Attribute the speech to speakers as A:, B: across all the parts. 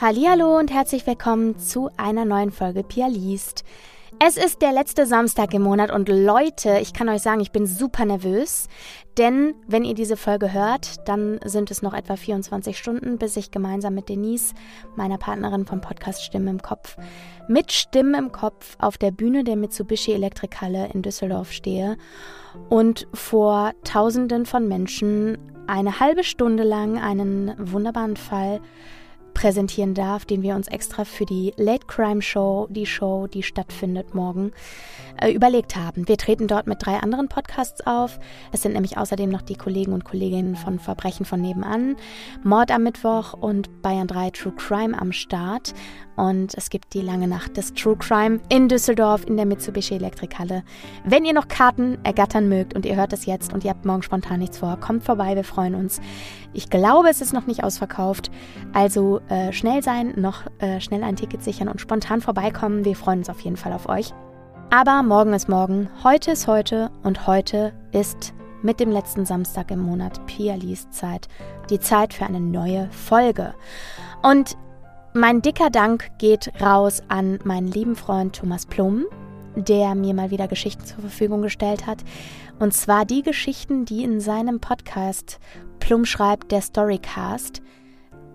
A: Hallo und herzlich willkommen zu einer neuen Folge Pia liest. Es ist der letzte Samstag im Monat und Leute, ich kann euch sagen, ich bin super nervös, denn wenn ihr diese Folge hört, dann sind es noch etwa 24 Stunden, bis ich gemeinsam mit Denise, meiner Partnerin vom Podcast Stimmen im Kopf, mit Stimmen im Kopf auf der Bühne der Mitsubishi Elektrikhalle in Düsseldorf stehe und vor Tausenden von Menschen eine halbe Stunde lang einen wunderbaren Fall präsentieren darf, den wir uns extra für die Late Crime Show, die Show, die stattfindet morgen, äh, überlegt haben. Wir treten dort mit drei anderen Podcasts auf. Es sind nämlich außerdem noch die Kollegen und Kolleginnen von Verbrechen von nebenan, Mord am Mittwoch und Bayern 3 True Crime am Start. Und es gibt die lange Nacht des True Crime in Düsseldorf in der Mitsubishi Elektrikhalle. Wenn ihr noch Karten ergattern mögt und ihr hört es jetzt und ihr habt morgen spontan nichts vor, kommt vorbei, wir freuen uns. Ich glaube, es ist noch nicht ausverkauft. Also äh, schnell sein, noch äh, schnell ein Ticket sichern und spontan vorbeikommen. Wir freuen uns auf jeden Fall auf euch. Aber morgen ist morgen, heute ist heute und heute ist mit dem letzten Samstag im Monat Pia Lies Zeit die Zeit für eine neue Folge. Und mein dicker Dank geht raus an meinen lieben Freund Thomas Plum, der mir mal wieder Geschichten zur Verfügung gestellt hat. Und zwar die Geschichten, die in seinem Podcast Plum schreibt, der Storycast,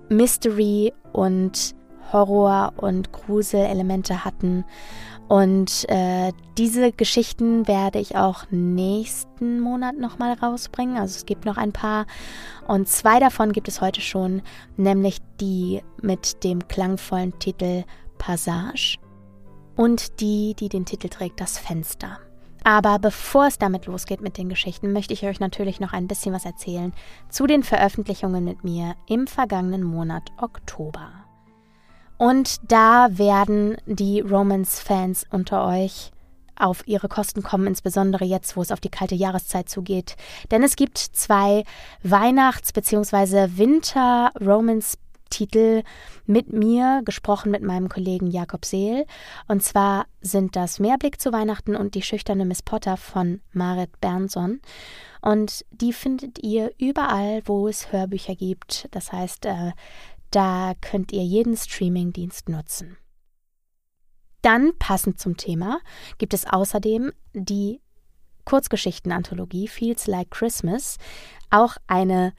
A: Mystery und Horror und Gruselelemente hatten. Und äh, diese Geschichten werde ich auch nächsten Monat nochmal rausbringen. Also es gibt noch ein paar. Und zwei davon gibt es heute schon, nämlich die mit dem klangvollen Titel Passage und die, die den Titel trägt, Das Fenster. Aber bevor es damit losgeht mit den Geschichten, möchte ich euch natürlich noch ein bisschen was erzählen zu den Veröffentlichungen mit mir im vergangenen Monat Oktober. Und da werden die Romance-Fans unter euch auf ihre Kosten kommen, insbesondere jetzt, wo es auf die kalte Jahreszeit zugeht. Denn es gibt zwei Weihnachts- bzw. Winter-Romance-Titel mit mir, gesprochen mit meinem Kollegen Jakob Seel. Und zwar sind das Mehrblick zu Weihnachten und die schüchterne Miss Potter von Marit Bernson. Und die findet ihr überall, wo es Hörbücher gibt. Das heißt, äh, da könnt ihr jeden Streamingdienst nutzen. Dann, passend zum Thema, gibt es außerdem die Kurzgeschichtenanthologie Feels Like Christmas, auch eine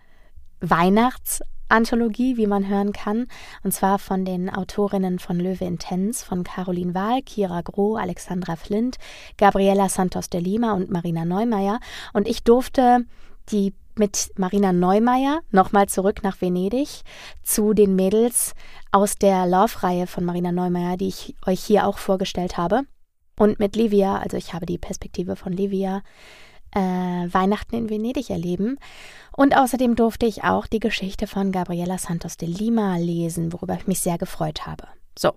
A: Weihnachtsanthologie, wie man hören kann, und zwar von den Autorinnen von Löwe Intens, von Caroline Wahl, Kira Groh, Alexandra Flint, Gabriela Santos de Lima und Marina Neumeier. Und ich durfte die mit Marina Neumeier nochmal zurück nach Venedig zu den Mädels aus der Love-Reihe von Marina Neumeier, die ich euch hier auch vorgestellt habe. Und mit Livia, also ich habe die Perspektive von Livia, äh, Weihnachten in Venedig erleben. Und außerdem durfte ich auch die Geschichte von Gabriela Santos de Lima lesen, worüber ich mich sehr gefreut habe. So.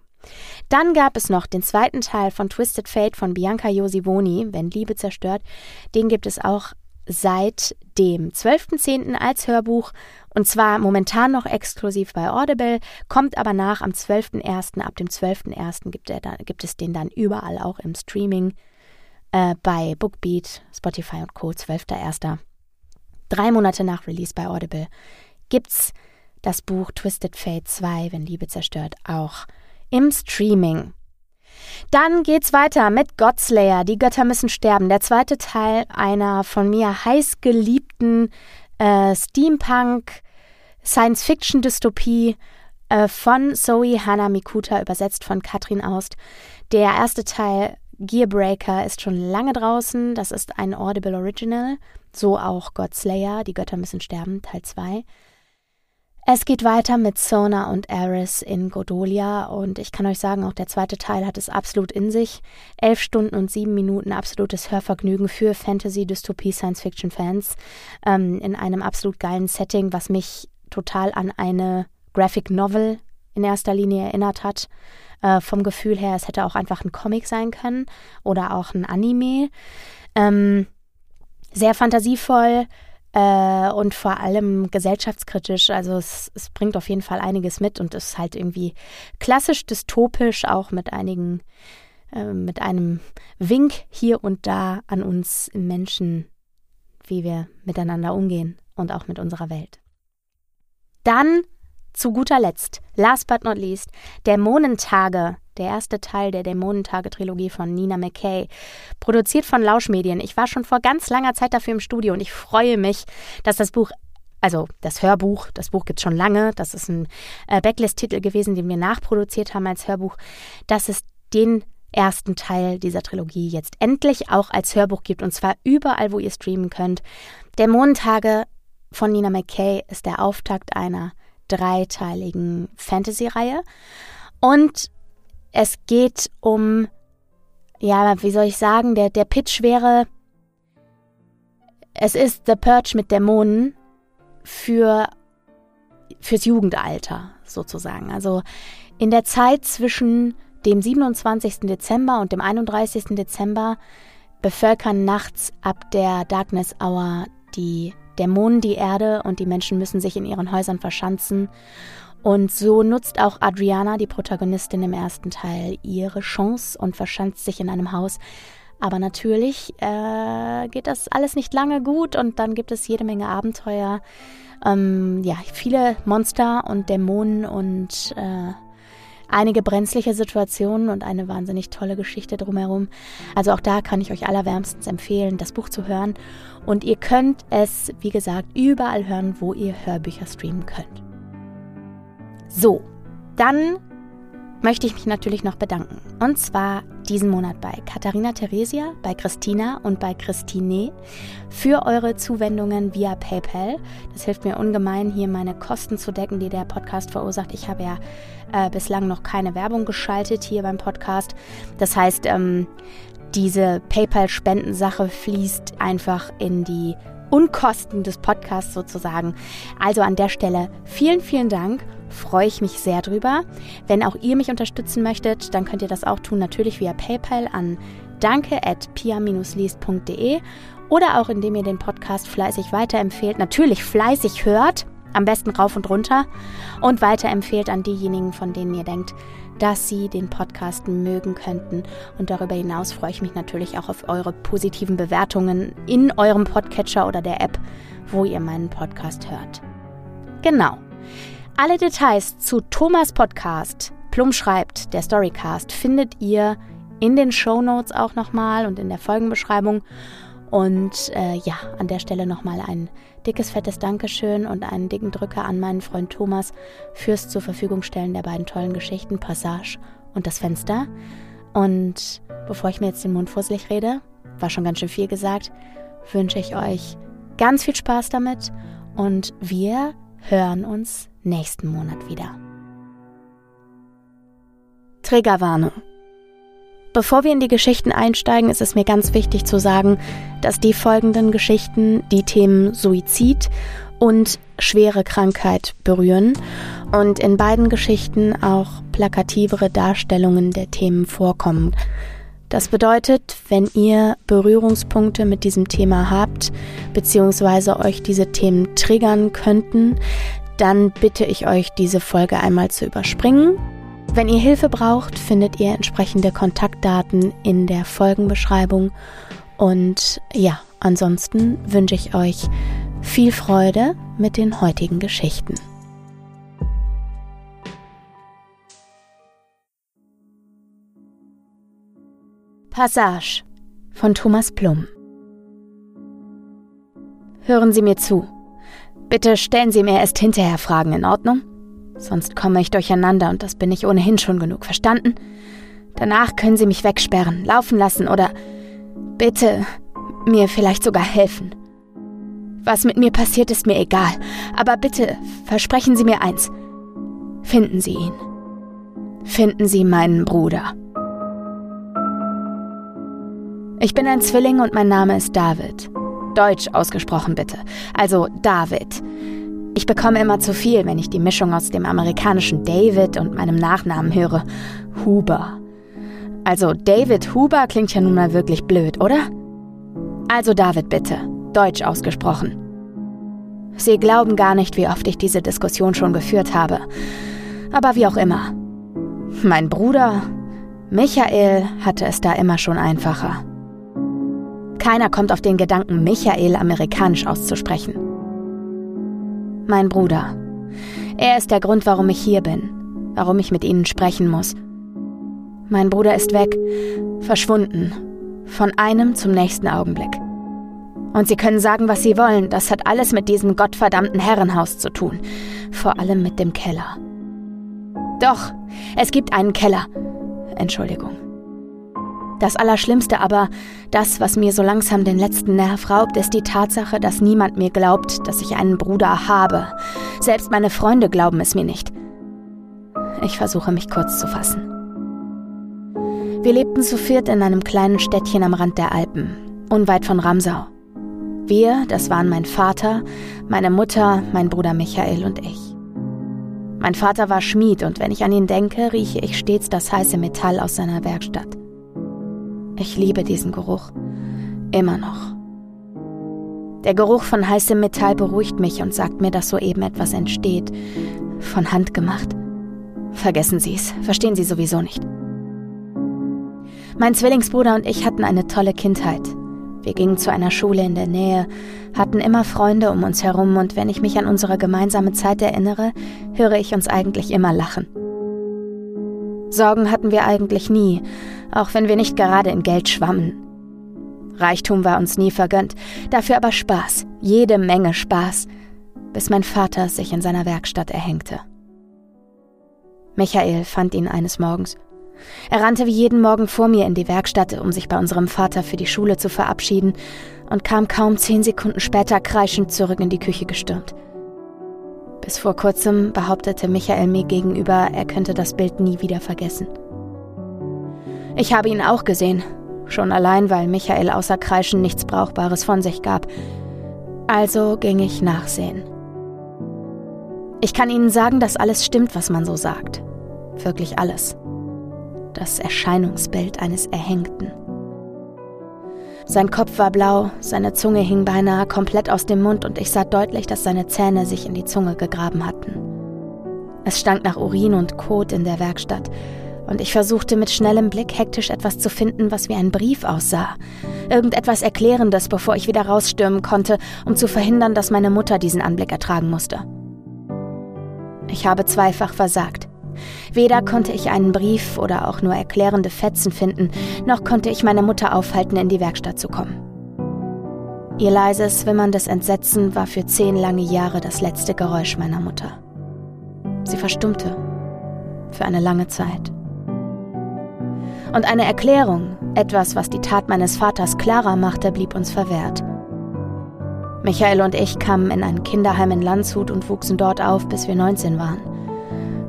A: Dann gab es noch den zweiten Teil von Twisted Fate von Bianca Josivoni, Wenn Liebe zerstört. Den gibt es auch seit dem 12.10. als Hörbuch und zwar momentan noch exklusiv bei Audible, kommt aber nach am 12.01. Ab dem 12.01. Gibt, gibt es den dann überall auch im Streaming äh, bei Bookbeat, Spotify und Co. 12.01. Drei Monate nach Release bei Audible gibt's das Buch Twisted Fate 2, wenn Liebe zerstört, auch im Streaming. Dann geht's weiter mit Godslayer, die Götter müssen sterben. Der zweite Teil einer von mir heiß geliebten äh, Steampunk Science-Fiction-Dystopie äh, von Zoe Hana Mikuta, übersetzt von Katrin Aust. Der erste Teil Gearbreaker ist schon lange draußen. Das ist ein Audible Original. So auch Godslayer, die Götter müssen sterben, Teil 2. Es geht weiter mit Sona und Eris in Godolia und ich kann euch sagen, auch der zweite Teil hat es absolut in sich. Elf Stunden und sieben Minuten absolutes Hörvergnügen für Fantasy, Dystopie, Science-Fiction-Fans ähm, in einem absolut geilen Setting, was mich total an eine Graphic Novel in erster Linie erinnert hat. Äh, vom Gefühl her, es hätte auch einfach ein Comic sein können oder auch ein Anime. Ähm, sehr fantasievoll, äh, und vor allem gesellschaftskritisch. Also es, es bringt auf jeden Fall einiges mit und ist halt irgendwie klassisch dystopisch, auch mit einigen, äh, mit einem Wink hier und da an uns Menschen, wie wir miteinander umgehen und auch mit unserer Welt. Dann zu guter Letzt, last but not least, Dämonentage, der erste Teil der Dämonentage-Trilogie von Nina McKay, produziert von Lauschmedien. Ich war schon vor ganz langer Zeit dafür im Studio und ich freue mich, dass das Buch also das Hörbuch, das Buch gibt es schon lange, das ist ein äh, Backlist-Titel gewesen, den wir nachproduziert haben als Hörbuch, dass es den ersten Teil dieser Trilogie jetzt endlich auch als Hörbuch gibt und zwar überall, wo ihr streamen könnt. Dämonentage von Nina McKay ist der Auftakt einer dreiteiligen Fantasy-Reihe und es geht um, ja, wie soll ich sagen, der, der Pitch wäre, es ist The Purge mit Dämonen für fürs Jugendalter sozusagen. Also in der Zeit zwischen dem 27. Dezember und dem 31. Dezember bevölkern nachts ab der Darkness Hour die Dämonen die Erde und die Menschen müssen sich in ihren Häusern verschanzen. Und so nutzt auch Adriana, die Protagonistin im ersten Teil, ihre Chance und verschanzt sich in einem Haus, aber natürlich äh, geht das alles nicht lange gut und dann gibt es jede Menge Abenteuer. Ähm, ja, viele Monster und Dämonen und äh, einige brenzliche Situationen und eine wahnsinnig tolle Geschichte drumherum. Also auch da kann ich euch allerwärmstens empfehlen, das Buch zu hören. Und ihr könnt es, wie gesagt, überall hören, wo ihr Hörbücher streamen könnt. So, dann möchte ich mich natürlich noch bedanken. Und zwar diesen Monat bei Katharina Theresia, bei Christina und bei Christine für eure Zuwendungen via PayPal. Das hilft mir ungemein, hier meine Kosten zu decken, die der Podcast verursacht. Ich habe ja äh, bislang noch keine Werbung geschaltet hier beim Podcast. Das heißt, ähm, diese PayPal-Spendensache fließt einfach in die Unkosten des Podcasts sozusagen. Also an der Stelle vielen, vielen Dank freue ich mich sehr drüber. Wenn auch ihr mich unterstützen möchtet, dann könnt ihr das auch tun, natürlich via PayPal an danke at pia-liest.de oder auch indem ihr den Podcast fleißig weiterempfehlt, natürlich fleißig hört, am besten rauf und runter und weiterempfehlt an diejenigen, von denen ihr denkt, dass sie den Podcast mögen könnten. Und darüber hinaus freue ich mich natürlich auch auf eure positiven Bewertungen in eurem Podcatcher oder der App, wo ihr meinen Podcast hört. Genau. Alle Details zu Thomas Podcast, Plum schreibt, der Storycast, findet ihr in den Show Notes auch nochmal und in der Folgenbeschreibung. Und äh, ja, an der Stelle nochmal ein dickes, fettes Dankeschön und einen dicken Drücker an meinen Freund Thomas fürs zur Verfügung stellen der beiden tollen Geschichten Passage und das Fenster. Und bevor ich mir jetzt den Mund fusselig rede, war schon ganz schön viel gesagt, wünsche ich euch ganz viel Spaß damit und wir hören uns nächsten Monat wieder. Triggerwarnung. Bevor wir in die Geschichten einsteigen, ist es mir ganz wichtig zu sagen, dass die folgenden Geschichten die Themen Suizid und schwere Krankheit berühren und in beiden Geschichten auch plakativere Darstellungen der Themen vorkommen. Das bedeutet, wenn ihr Berührungspunkte mit diesem Thema habt, beziehungsweise euch diese Themen triggern könnten, dann bitte ich euch, diese Folge einmal zu überspringen. Wenn ihr Hilfe braucht, findet ihr entsprechende Kontaktdaten in der Folgenbeschreibung. Und ja, ansonsten wünsche ich euch viel Freude mit den heutigen Geschichten. Passage von Thomas Plum Hören Sie mir zu. Bitte stellen Sie mir erst hinterher Fragen, in Ordnung? Sonst komme ich durcheinander und das bin ich ohnehin schon genug, verstanden? Danach können Sie mich wegsperren, laufen lassen oder bitte mir vielleicht sogar helfen. Was mit mir passiert, ist mir egal, aber bitte versprechen Sie mir eins. Finden Sie ihn. Finden Sie meinen Bruder. Ich bin ein Zwilling und mein Name ist David. Deutsch ausgesprochen bitte. Also David. Ich bekomme immer zu viel, wenn ich die Mischung aus dem amerikanischen David und meinem Nachnamen höre. Huber. Also David Huber klingt ja nun mal wirklich blöd, oder? Also David bitte. Deutsch ausgesprochen. Sie glauben gar nicht, wie oft ich diese Diskussion schon geführt habe. Aber wie auch immer. Mein Bruder, Michael, hatte es da immer schon einfacher. Keiner kommt auf den Gedanken, Michael amerikanisch auszusprechen. Mein Bruder. Er ist der Grund, warum ich hier bin, warum ich mit Ihnen sprechen muss. Mein Bruder ist weg, verschwunden, von einem zum nächsten Augenblick. Und Sie können sagen, was Sie wollen, das hat alles mit diesem gottverdammten Herrenhaus zu tun, vor allem mit dem Keller. Doch, es gibt einen Keller. Entschuldigung. Das Allerschlimmste aber, das, was mir so langsam den letzten Nerv raubt, ist die Tatsache, dass niemand mir glaubt, dass ich einen Bruder habe. Selbst meine Freunde glauben es mir nicht. Ich versuche mich kurz zu fassen. Wir lebten zu viert in einem kleinen Städtchen am Rand der Alpen, unweit von Ramsau. Wir, das waren mein Vater, meine Mutter, mein Bruder Michael und ich. Mein Vater war Schmied und wenn ich an ihn denke, rieche ich stets das heiße Metall aus seiner Werkstatt. Ich liebe diesen Geruch. Immer noch. Der Geruch von heißem Metall beruhigt mich und sagt mir, dass soeben etwas entsteht. Von Hand gemacht. Vergessen Sie es. Verstehen Sie sowieso nicht. Mein Zwillingsbruder und ich hatten eine tolle Kindheit. Wir gingen zu einer Schule in der Nähe, hatten immer Freunde um uns herum und wenn ich mich an unsere gemeinsame Zeit erinnere, höre ich uns eigentlich immer lachen. Sorgen hatten wir eigentlich nie, auch wenn wir nicht gerade in Geld schwammen. Reichtum war uns nie vergönnt, dafür aber Spaß, jede Menge Spaß, bis mein Vater sich in seiner Werkstatt erhängte. Michael fand ihn eines Morgens. Er rannte wie jeden Morgen vor mir in die Werkstatt, um sich bei unserem Vater für die Schule zu verabschieden, und kam kaum zehn Sekunden später kreischend zurück in die Küche gestürmt. Bis vor kurzem behauptete Michael mir gegenüber, er könnte das Bild nie wieder vergessen. Ich habe ihn auch gesehen, schon allein, weil Michael außer Kreischen nichts Brauchbares von sich gab. Also ging ich nachsehen. Ich kann Ihnen sagen, dass alles stimmt, was man so sagt. Wirklich alles. Das Erscheinungsbild eines Erhängten. Sein Kopf war blau, seine Zunge hing beinahe komplett aus dem Mund und ich sah deutlich, dass seine Zähne sich in die Zunge gegraben hatten. Es stank nach Urin und Kot in der Werkstatt und ich versuchte mit schnellem Blick hektisch etwas zu finden, was wie ein Brief aussah. Irgendetwas Erklärendes, bevor ich wieder rausstürmen konnte, um zu verhindern, dass meine Mutter diesen Anblick ertragen musste. Ich habe zweifach versagt. Weder konnte ich einen Brief oder auch nur erklärende Fetzen finden, noch konnte ich meine Mutter aufhalten, in die Werkstatt zu kommen. Ihr leises, wimmerndes Entsetzen war für zehn lange Jahre das letzte Geräusch meiner Mutter. Sie verstummte. Für eine lange Zeit. Und eine Erklärung, etwas, was die Tat meines Vaters klarer machte, blieb uns verwehrt. Michael und ich kamen in ein Kinderheim in Landshut und wuchsen dort auf, bis wir 19 waren.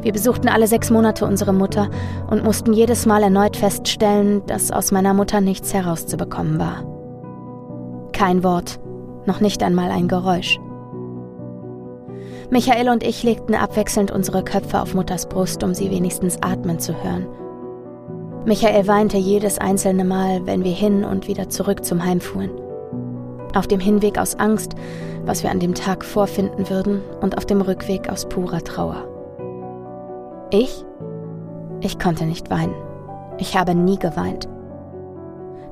A: Wir besuchten alle sechs Monate unsere Mutter und mussten jedes Mal erneut feststellen, dass aus meiner Mutter nichts herauszubekommen war. Kein Wort, noch nicht einmal ein Geräusch. Michael und ich legten abwechselnd unsere Köpfe auf Mutters Brust, um sie wenigstens atmen zu hören. Michael weinte jedes einzelne Mal, wenn wir hin und wieder zurück zum Heim fuhren. Auf dem Hinweg aus Angst, was wir an dem Tag vorfinden würden, und auf dem Rückweg aus purer Trauer. Ich? Ich konnte nicht weinen. Ich habe nie geweint.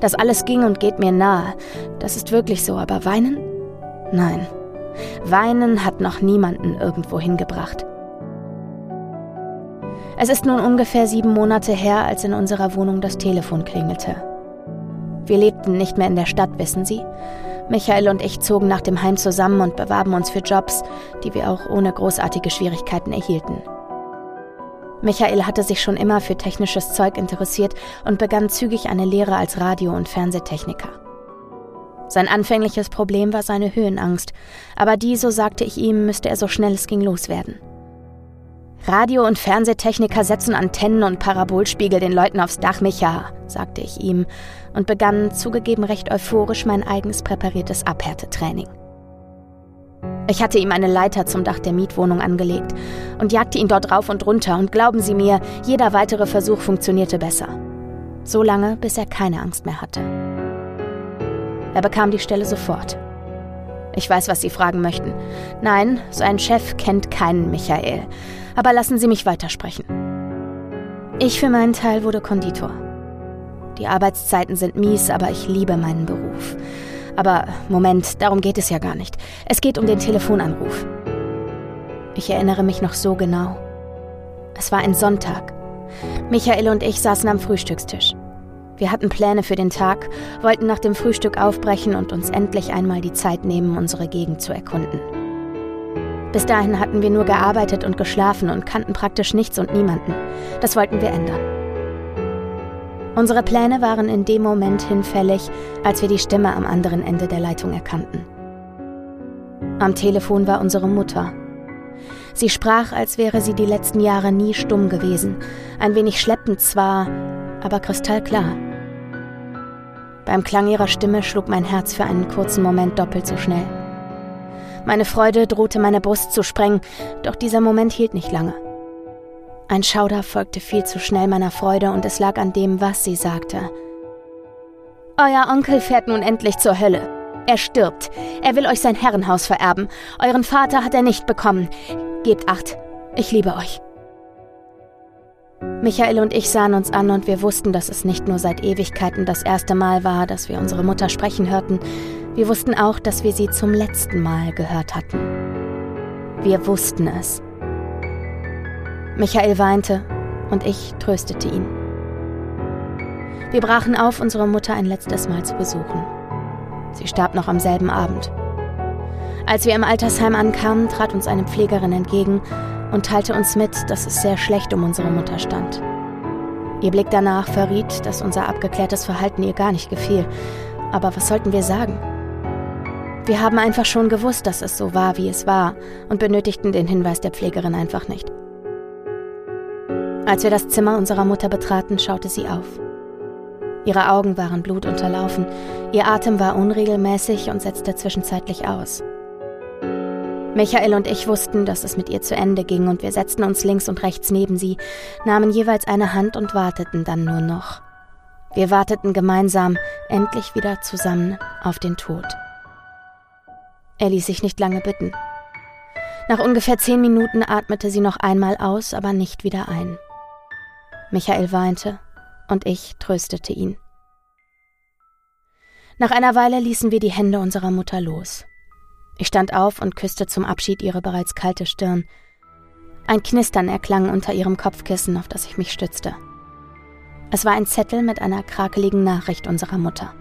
A: Das alles ging und geht mir nahe. Das ist wirklich so, aber weinen? Nein. Weinen hat noch niemanden irgendwo hingebracht. Es ist nun ungefähr sieben Monate her, als in unserer Wohnung das Telefon klingelte. Wir lebten nicht mehr in der Stadt, wissen Sie. Michael und ich zogen nach dem Heim zusammen und bewarben uns für Jobs, die wir auch ohne großartige Schwierigkeiten erhielten. Michael hatte sich schon immer für technisches Zeug interessiert und begann zügig eine Lehre als Radio- und Fernsehtechniker. Sein anfängliches Problem war seine Höhenangst, aber die, so sagte ich ihm, müsste er so schnell es ging loswerden. Radio- und Fernsehtechniker setzen Antennen und Parabolspiegel den Leuten aufs Dach, Micha, sagte ich ihm und begann zugegeben recht euphorisch mein eigens präpariertes Abhärtetraining. Ich hatte ihm eine Leiter zum Dach der Mietwohnung angelegt und jagte ihn dort rauf und runter und glauben Sie mir, jeder weitere Versuch funktionierte besser. So lange, bis er keine Angst mehr hatte. Er bekam die Stelle sofort. Ich weiß, was Sie fragen möchten. Nein, sein Chef kennt keinen Michael. Aber lassen Sie mich weitersprechen. Ich für meinen Teil wurde Konditor. Die Arbeitszeiten sind mies, aber ich liebe meinen Beruf. Aber Moment, darum geht es ja gar nicht. Es geht um den Telefonanruf. Ich erinnere mich noch so genau. Es war ein Sonntag. Michael und ich saßen am Frühstückstisch. Wir hatten Pläne für den Tag, wollten nach dem Frühstück aufbrechen und uns endlich einmal die Zeit nehmen, unsere Gegend zu erkunden. Bis dahin hatten wir nur gearbeitet und geschlafen und kannten praktisch nichts und niemanden. Das wollten wir ändern. Unsere Pläne waren in dem Moment hinfällig, als wir die Stimme am anderen Ende der Leitung erkannten. Am Telefon war unsere Mutter. Sie sprach, als wäre sie die letzten Jahre nie stumm gewesen, ein wenig schleppend zwar, aber kristallklar. Beim Klang ihrer Stimme schlug mein Herz für einen kurzen Moment doppelt so schnell. Meine Freude drohte meine Brust zu sprengen, doch dieser Moment hielt nicht lange. Ein Schauder folgte viel zu schnell meiner Freude und es lag an dem, was sie sagte. Euer Onkel fährt nun endlich zur Hölle. Er stirbt. Er will euch sein Herrenhaus vererben. Euren Vater hat er nicht bekommen. Gebt acht. Ich liebe euch. Michael und ich sahen uns an und wir wussten, dass es nicht nur seit Ewigkeiten das erste Mal war, dass wir unsere Mutter sprechen hörten, wir wussten auch, dass wir sie zum letzten Mal gehört hatten. Wir wussten es. Michael weinte und ich tröstete ihn. Wir brachen auf, unsere Mutter ein letztes Mal zu besuchen. Sie starb noch am selben Abend. Als wir im Altersheim ankamen, trat uns eine Pflegerin entgegen und teilte uns mit, dass es sehr schlecht um unsere Mutter stand. Ihr Blick danach verriet, dass unser abgeklärtes Verhalten ihr gar nicht gefiel. Aber was sollten wir sagen? Wir haben einfach schon gewusst, dass es so war, wie es war, und benötigten den Hinweis der Pflegerin einfach nicht. Als wir das Zimmer unserer Mutter betraten, schaute sie auf. Ihre Augen waren blutunterlaufen, ihr Atem war unregelmäßig und setzte zwischenzeitlich aus. Michael und ich wussten, dass es mit ihr zu Ende ging, und wir setzten uns links und rechts neben sie, nahmen jeweils eine Hand und warteten dann nur noch. Wir warteten gemeinsam, endlich wieder zusammen, auf den Tod. Er ließ sich nicht lange bitten. Nach ungefähr zehn Minuten atmete sie noch einmal aus, aber nicht wieder ein. Michael weinte und ich tröstete ihn. Nach einer Weile ließen wir die Hände unserer Mutter los. Ich stand auf und küsste zum Abschied ihre bereits kalte Stirn. Ein Knistern erklang unter ihrem Kopfkissen, auf das ich mich stützte. Es war ein Zettel mit einer krakeligen Nachricht unserer Mutter.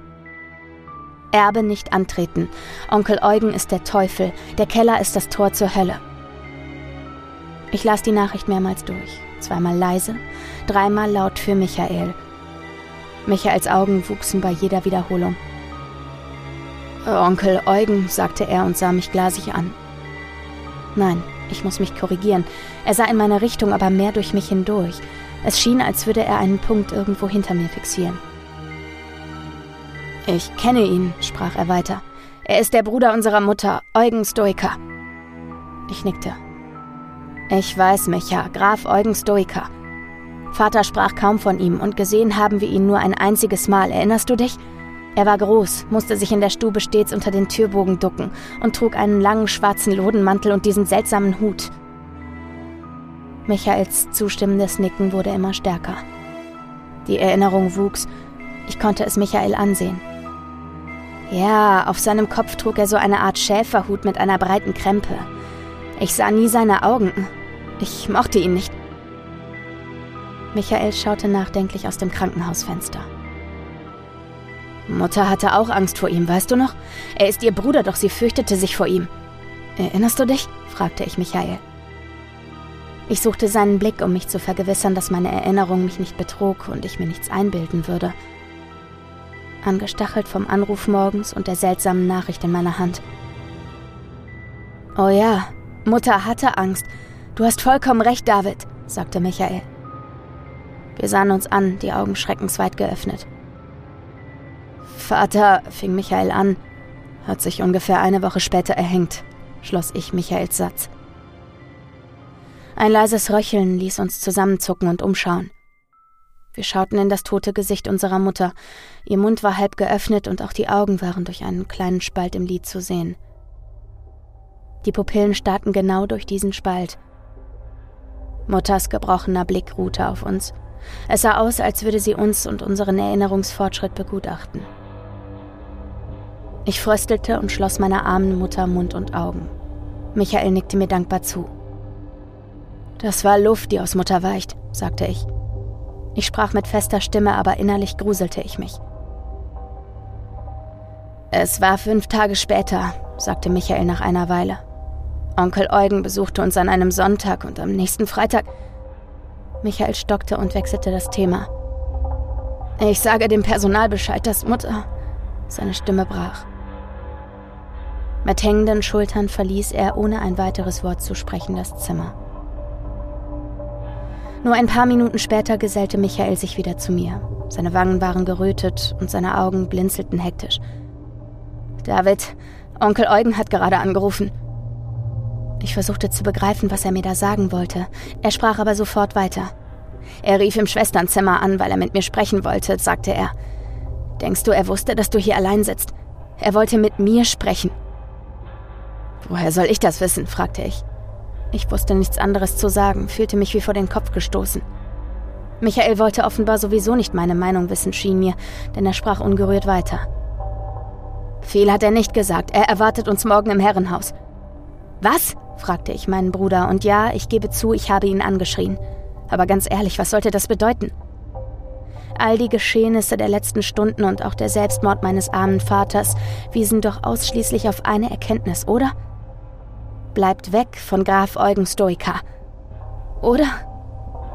A: Erbe nicht antreten. Onkel Eugen ist der Teufel. Der Keller ist das Tor zur Hölle. Ich las die Nachricht mehrmals durch. Zweimal leise, dreimal laut für Michael. Michaels Augen wuchsen bei jeder Wiederholung. Onkel Eugen, sagte er und sah mich glasig an. Nein, ich muss mich korrigieren. Er sah in meine Richtung, aber mehr durch mich hindurch. Es schien, als würde er einen Punkt irgendwo hinter mir fixieren. Ich kenne ihn, sprach er weiter. Er ist der Bruder unserer Mutter, Eugen Stoiker. Ich nickte. Ich weiß, Micha, Graf Eugen Stoiker. Vater sprach kaum von ihm und gesehen haben wir ihn nur ein einziges Mal. Erinnerst du dich? Er war groß, musste sich in der Stube stets unter den Türbogen ducken und trug einen langen schwarzen Lodenmantel und diesen seltsamen Hut. Michaels zustimmendes Nicken wurde immer stärker. Die Erinnerung wuchs. Ich konnte es Michael ansehen. Ja, auf seinem Kopf trug er so eine Art Schäferhut mit einer breiten Krempe. Ich sah nie seine Augen. Ich mochte ihn nicht. Michael schaute nachdenklich aus dem Krankenhausfenster. Mutter hatte auch Angst vor ihm, weißt du noch? Er ist ihr Bruder, doch sie fürchtete sich vor ihm. Erinnerst du dich? fragte ich Michael. Ich suchte seinen Blick, um mich zu vergewissern, dass meine Erinnerung mich nicht betrog und ich mir nichts einbilden würde angestachelt vom Anruf morgens und der seltsamen Nachricht in meiner Hand. Oh ja, Mutter hatte Angst. Du hast vollkommen recht, David, sagte Michael. Wir sahen uns an, die Augen schreckensweit geöffnet. Vater, fing Michael an, hat sich ungefähr eine Woche später erhängt, schloss ich Michaels Satz. Ein leises Röcheln ließ uns zusammenzucken und umschauen. Wir schauten in das tote Gesicht unserer Mutter. Ihr Mund war halb geöffnet und auch die Augen waren durch einen kleinen Spalt im Lid zu sehen. Die Pupillen starrten genau durch diesen Spalt. Mutters gebrochener Blick ruhte auf uns. Es sah aus, als würde sie uns und unseren Erinnerungsfortschritt begutachten. Ich fröstelte und schloss meiner armen Mutter Mund und Augen. Michael nickte mir dankbar zu. Das war Luft, die aus Mutter weicht, sagte ich. Ich sprach mit fester Stimme, aber innerlich gruselte ich mich. Es war fünf Tage später, sagte Michael nach einer Weile. Onkel Eugen besuchte uns an einem Sonntag und am nächsten Freitag. Michael stockte und wechselte das Thema. Ich sage dem Personal Bescheid, dass Mutter. Seine Stimme brach. Mit hängenden Schultern verließ er, ohne ein weiteres Wort zu sprechen, das Zimmer. Nur ein paar Minuten später gesellte Michael sich wieder zu mir. Seine Wangen waren gerötet und seine Augen blinzelten hektisch. David, Onkel Eugen hat gerade angerufen. Ich versuchte zu begreifen, was er mir da sagen wollte. Er sprach aber sofort weiter. Er rief im Schwesternzimmer an, weil er mit mir sprechen wollte, sagte er. Denkst du, er wusste, dass du hier allein sitzt? Er wollte mit mir sprechen. Woher soll ich das wissen? fragte ich. Ich wusste nichts anderes zu sagen, fühlte mich wie vor den Kopf gestoßen. Michael wollte offenbar sowieso nicht meine Meinung wissen, schien mir, denn er sprach ungerührt weiter. Viel hat er nicht gesagt, er erwartet uns morgen im Herrenhaus. Was? fragte ich meinen Bruder, und ja, ich gebe zu, ich habe ihn angeschrien. Aber ganz ehrlich, was sollte das bedeuten? All die Geschehnisse der letzten Stunden und auch der Selbstmord meines armen Vaters wiesen doch ausschließlich auf eine Erkenntnis, oder? Bleibt weg von Graf Eugen Stoika. Oder?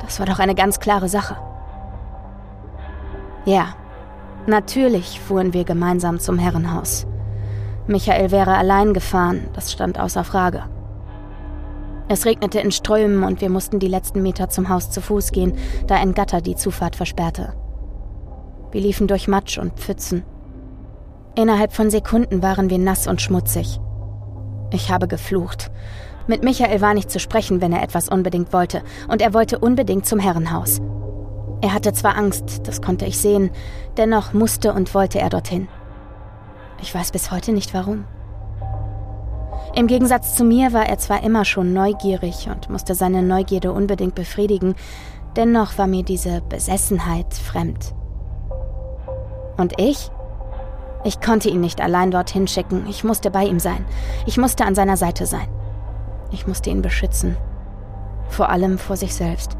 A: Das war doch eine ganz klare Sache. Ja, natürlich fuhren wir gemeinsam zum Herrenhaus. Michael wäre allein gefahren, das stand außer Frage. Es regnete in Strömen und wir mussten die letzten Meter zum Haus zu Fuß gehen, da ein Gatter die Zufahrt versperrte. Wir liefen durch Matsch und Pfützen. Innerhalb von Sekunden waren wir nass und schmutzig. Ich habe geflucht. Mit Michael war nicht zu sprechen, wenn er etwas unbedingt wollte, und er wollte unbedingt zum Herrenhaus. Er hatte zwar Angst, das konnte ich sehen, dennoch musste und wollte er dorthin. Ich weiß bis heute nicht warum. Im Gegensatz zu mir war er zwar immer schon neugierig und musste seine Neugierde unbedingt befriedigen, dennoch war mir diese Besessenheit fremd. Und ich? Ich konnte ihn nicht allein dorthin schicken, ich musste bei ihm sein, ich musste an seiner Seite sein. Ich musste ihn beschützen, vor allem vor sich selbst.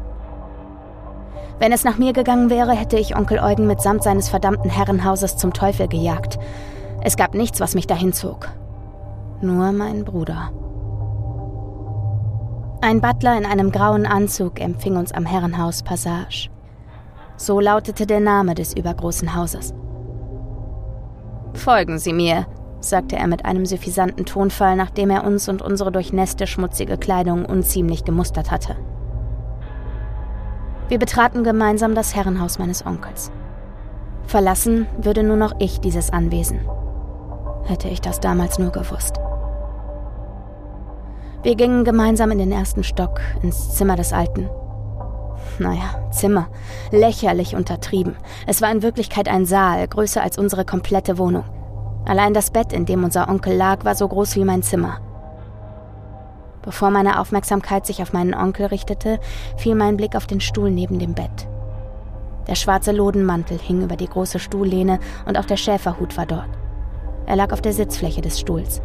A: Wenn es nach mir gegangen wäre, hätte ich Onkel Eugen mitsamt seines verdammten Herrenhauses zum Teufel gejagt. Es gab nichts, was mich dahin zog. Nur mein Bruder. Ein Butler in einem grauen Anzug empfing uns am Herrenhaus Passage. So lautete der Name des übergroßen Hauses. Folgen Sie mir, sagte er mit einem suffisanten Tonfall, nachdem er uns und unsere durchnässte, schmutzige Kleidung unziemlich gemustert hatte. Wir betraten gemeinsam das Herrenhaus meines Onkels. Verlassen würde nur noch ich dieses Anwesen. Hätte ich das damals nur gewusst. Wir gingen gemeinsam in den ersten Stock, ins Zimmer des Alten. Naja, Zimmer. Lächerlich untertrieben. Es war in Wirklichkeit ein Saal, größer als unsere komplette Wohnung. Allein das Bett, in dem unser Onkel lag, war so groß wie mein Zimmer. Bevor meine Aufmerksamkeit sich auf meinen Onkel richtete, fiel mein Blick auf den Stuhl neben dem Bett. Der schwarze Lodenmantel hing über die große Stuhllehne und auch der Schäferhut war dort. Er lag auf der Sitzfläche des Stuhls.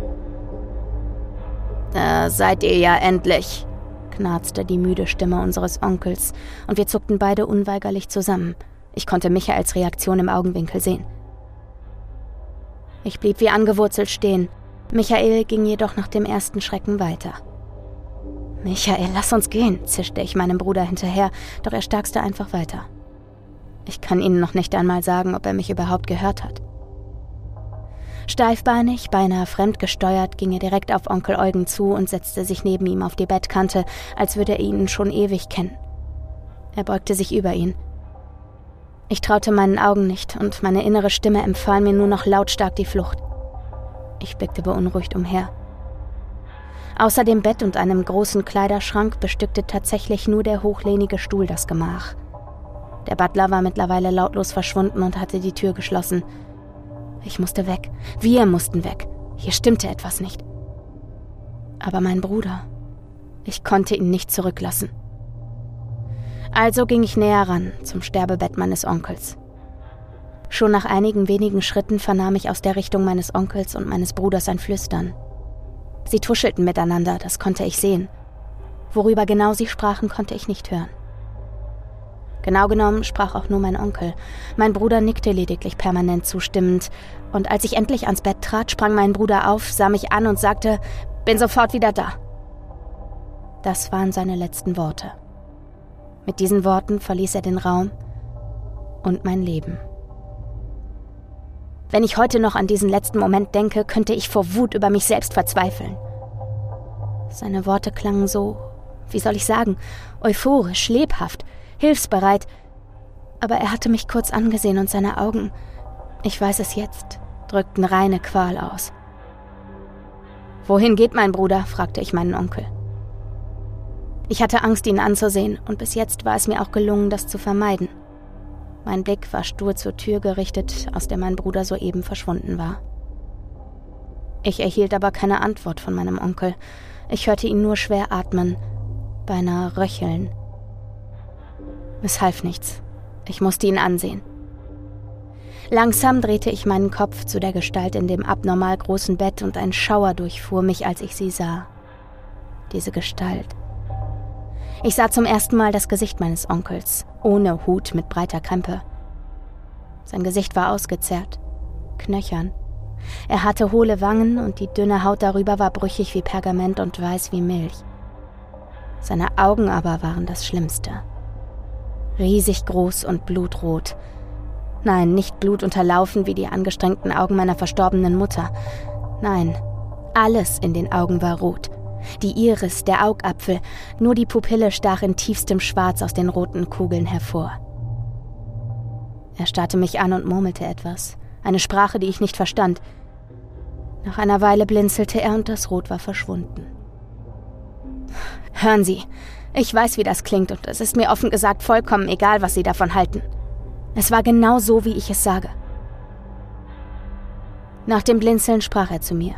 A: Da seid ihr ja endlich, knarzte die müde Stimme unseres Onkels, und wir zuckten beide unweigerlich zusammen. Ich konnte Michaels Reaktion im Augenwinkel sehen. Ich blieb wie angewurzelt stehen. Michael ging jedoch nach dem ersten Schrecken weiter. Michael, lass uns gehen, zischte ich meinem Bruder hinterher, doch er starkste einfach weiter. Ich kann Ihnen noch nicht einmal sagen, ob er mich überhaupt gehört hat. Steifbeinig, beinahe fremdgesteuert, ging er direkt auf Onkel Eugen zu und setzte sich neben ihm auf die Bettkante, als würde er ihn schon ewig kennen. Er beugte sich über ihn. Ich traute meinen Augen nicht und meine innere Stimme empfahl mir nur noch lautstark die Flucht. Ich blickte beunruhigt umher. Außer dem Bett und einem großen Kleiderschrank bestückte tatsächlich nur der hochlehnige Stuhl das Gemach. Der Butler war mittlerweile lautlos verschwunden und hatte die Tür geschlossen. Ich musste weg. Wir mussten weg. Hier stimmte etwas nicht. Aber mein Bruder. Ich konnte ihn nicht zurücklassen. Also ging ich näher ran zum Sterbebett meines Onkels. Schon nach einigen wenigen Schritten vernahm ich aus der Richtung meines Onkels und meines Bruders ein Flüstern. Sie tuschelten miteinander, das konnte ich sehen. Worüber genau sie sprachen, konnte ich nicht hören. Genau genommen sprach auch nur mein Onkel. Mein Bruder nickte lediglich permanent zustimmend. Und als ich endlich ans Bett trat, sprang mein Bruder auf, sah mich an und sagte, bin sofort wieder da. Das waren seine letzten Worte. Mit diesen Worten verließ er den Raum und mein Leben. Wenn ich heute noch an diesen letzten Moment denke, könnte ich vor Wut über mich selbst verzweifeln. Seine Worte klangen so, wie soll ich sagen, euphorisch, lebhaft, hilfsbereit, aber er hatte mich kurz angesehen und seine Augen, ich weiß es jetzt, drückten reine Qual aus. Wohin geht mein Bruder? fragte ich meinen Onkel. Ich hatte Angst, ihn anzusehen, und bis jetzt war es mir auch gelungen, das zu vermeiden. Mein Blick war stur zur Tür gerichtet, aus der mein Bruder soeben verschwunden war. Ich erhielt aber keine Antwort von meinem Onkel. Ich hörte ihn nur schwer atmen, beinahe röcheln. Es half nichts. Ich musste ihn ansehen. Langsam drehte ich meinen Kopf zu der Gestalt in dem abnormal großen Bett und ein Schauer durchfuhr mich, als ich sie sah. Diese Gestalt. Ich sah zum ersten Mal das Gesicht meines Onkels, ohne Hut mit breiter Krempe. Sein Gesicht war ausgezerrt, knöchern. Er hatte hohle Wangen und die dünne Haut darüber war brüchig wie Pergament und weiß wie Milch. Seine Augen aber waren das Schlimmste riesig groß und blutrot. Nein, nicht blutunterlaufen wie die angestrengten Augen meiner verstorbenen Mutter. Nein, alles in den Augen war rot. Die Iris, der Augapfel, nur die Pupille stach in tiefstem Schwarz aus den roten Kugeln hervor. Er starrte mich an und murmelte etwas, eine Sprache, die ich nicht verstand. Nach einer Weile blinzelte er und das Rot war verschwunden. Hören Sie, ich weiß, wie das klingt und es ist mir offen gesagt vollkommen egal, was Sie davon halten. Es war genau so, wie ich es sage. Nach dem Blinzeln sprach er zu mir.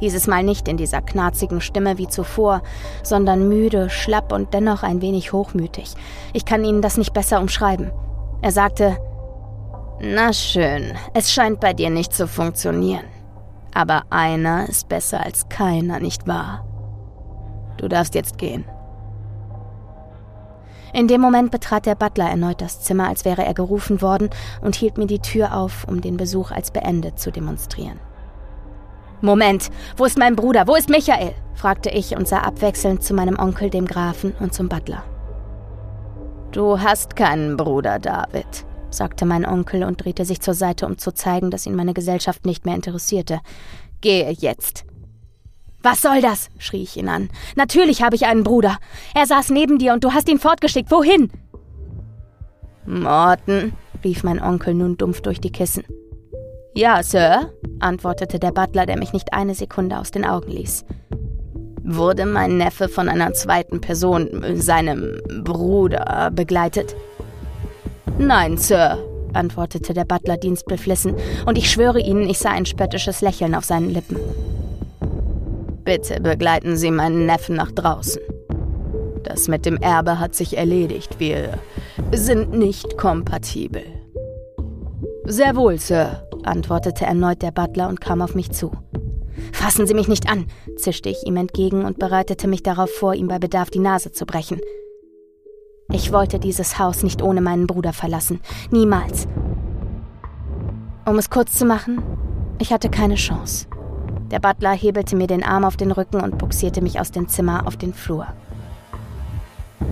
A: Dieses Mal nicht in dieser knarzigen Stimme wie zuvor, sondern müde, schlapp und dennoch ein wenig hochmütig. Ich kann Ihnen das nicht besser umschreiben. Er sagte, Na schön, es scheint bei dir nicht zu funktionieren. Aber einer ist besser als keiner, nicht wahr? Du darfst jetzt gehen. In dem Moment betrat der Butler erneut das Zimmer, als wäre er gerufen worden, und hielt mir die Tür auf, um den Besuch als beendet zu demonstrieren. Moment, wo ist mein Bruder? Wo ist Michael? fragte ich und sah abwechselnd zu meinem Onkel, dem Grafen, und zum Butler. Du hast keinen Bruder, David, sagte mein Onkel und drehte sich zur Seite, um zu zeigen, dass ihn meine Gesellschaft nicht mehr interessierte. Gehe jetzt. Was soll das? schrie ich ihn an. Natürlich habe ich einen Bruder. Er saß neben dir und du hast ihn fortgeschickt. Wohin? Morten, rief mein Onkel nun dumpf durch die Kissen. Ja, Sir, antwortete der Butler, der mich nicht eine Sekunde aus den Augen ließ. Wurde mein Neffe von einer zweiten Person, seinem Bruder, begleitet? Nein, Sir, antwortete der Butler dienstbeflissen, und ich schwöre Ihnen, ich sah ein spöttisches Lächeln auf seinen Lippen. Bitte begleiten Sie meinen Neffen nach draußen. Das mit dem Erbe hat sich erledigt. Wir sind nicht kompatibel. Sehr wohl, Sir, antwortete erneut der Butler und kam auf mich zu. Fassen Sie mich nicht an, zischte ich ihm entgegen und bereitete mich darauf vor, ihm bei Bedarf die Nase zu brechen. Ich wollte dieses Haus nicht ohne meinen Bruder verlassen. Niemals. Um es kurz zu machen, ich hatte keine Chance. Der Butler hebelte mir den Arm auf den Rücken und buxierte mich aus dem Zimmer auf den Flur.